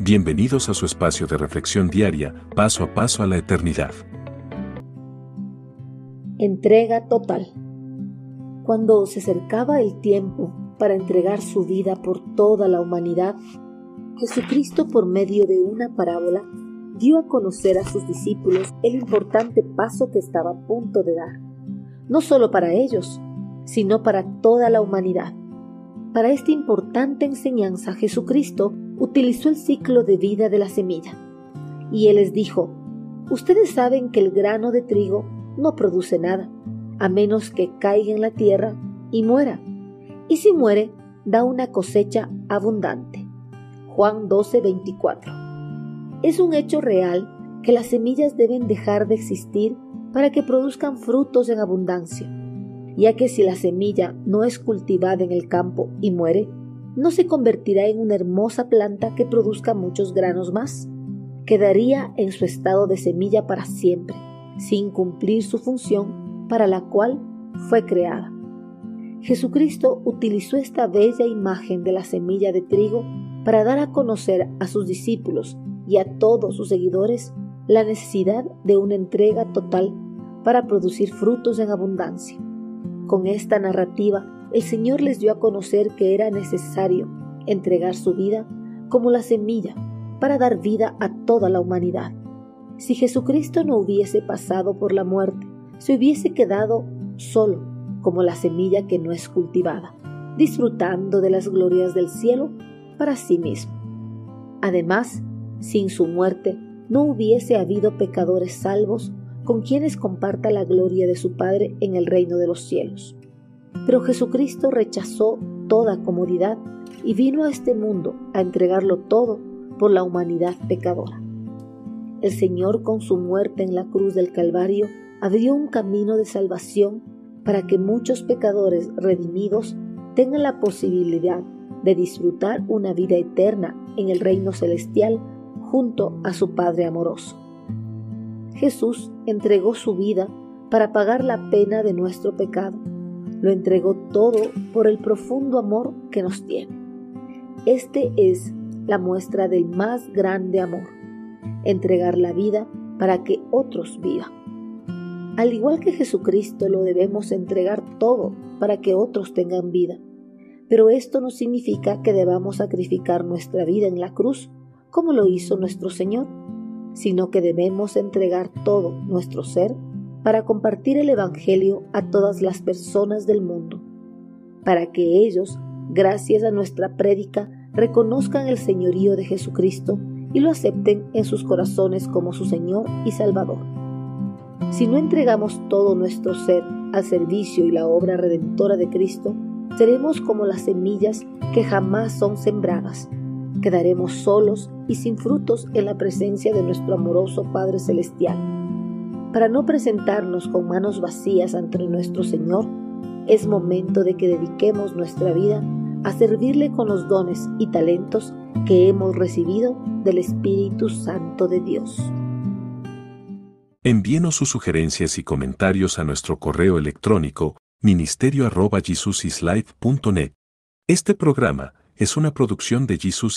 Bienvenidos a su espacio de reflexión diaria, paso a paso a la eternidad. Entrega total. Cuando se acercaba el tiempo para entregar su vida por toda la humanidad, Jesucristo por medio de una parábola dio a conocer a sus discípulos el importante paso que estaba a punto de dar, no solo para ellos, sino para toda la humanidad. Para esta importante enseñanza Jesucristo utilizó el ciclo de vida de la semilla. Y él les dijo, ustedes saben que el grano de trigo no produce nada, a menos que caiga en la tierra y muera. Y si muere, da una cosecha abundante. Juan 12:24. Es un hecho real que las semillas deben dejar de existir para que produzcan frutos en abundancia, ya que si la semilla no es cultivada en el campo y muere, no se convertirá en una hermosa planta que produzca muchos granos más. Quedaría en su estado de semilla para siempre, sin cumplir su función para la cual fue creada. Jesucristo utilizó esta bella imagen de la semilla de trigo para dar a conocer a sus discípulos y a todos sus seguidores la necesidad de una entrega total para producir frutos en abundancia. Con esta narrativa, el Señor les dio a conocer que era necesario entregar su vida como la semilla para dar vida a toda la humanidad. Si Jesucristo no hubiese pasado por la muerte, se hubiese quedado solo como la semilla que no es cultivada, disfrutando de las glorias del cielo para sí mismo. Además, sin su muerte, no hubiese habido pecadores salvos con quienes comparta la gloria de su Padre en el reino de los cielos. Pero Jesucristo rechazó toda comodidad y vino a este mundo a entregarlo todo por la humanidad pecadora. El Señor con su muerte en la cruz del Calvario abrió un camino de salvación para que muchos pecadores redimidos tengan la posibilidad de disfrutar una vida eterna en el reino celestial junto a su Padre amoroso. Jesús entregó su vida para pagar la pena de nuestro pecado lo entregó todo por el profundo amor que nos tiene. Este es la muestra del más grande amor, entregar la vida para que otros vivan. Al igual que Jesucristo lo debemos entregar todo para que otros tengan vida. Pero esto no significa que debamos sacrificar nuestra vida en la cruz como lo hizo nuestro Señor, sino que debemos entregar todo nuestro ser para compartir el Evangelio a todas las personas del mundo, para que ellos, gracias a nuestra prédica, reconozcan el señorío de Jesucristo y lo acepten en sus corazones como su Señor y Salvador. Si no entregamos todo nuestro ser al servicio y la obra redentora de Cristo, seremos como las semillas que jamás son sembradas. Quedaremos solos y sin frutos en la presencia de nuestro amoroso Padre Celestial para no presentarnos con manos vacías ante nuestro Señor, es momento de que dediquemos nuestra vida a servirle con los dones y talentos que hemos recibido del Espíritu Santo de Dios. Envíenos sus sugerencias y comentarios a nuestro correo electrónico ministerio.jesusislife.net. Este programa es una producción de Jesus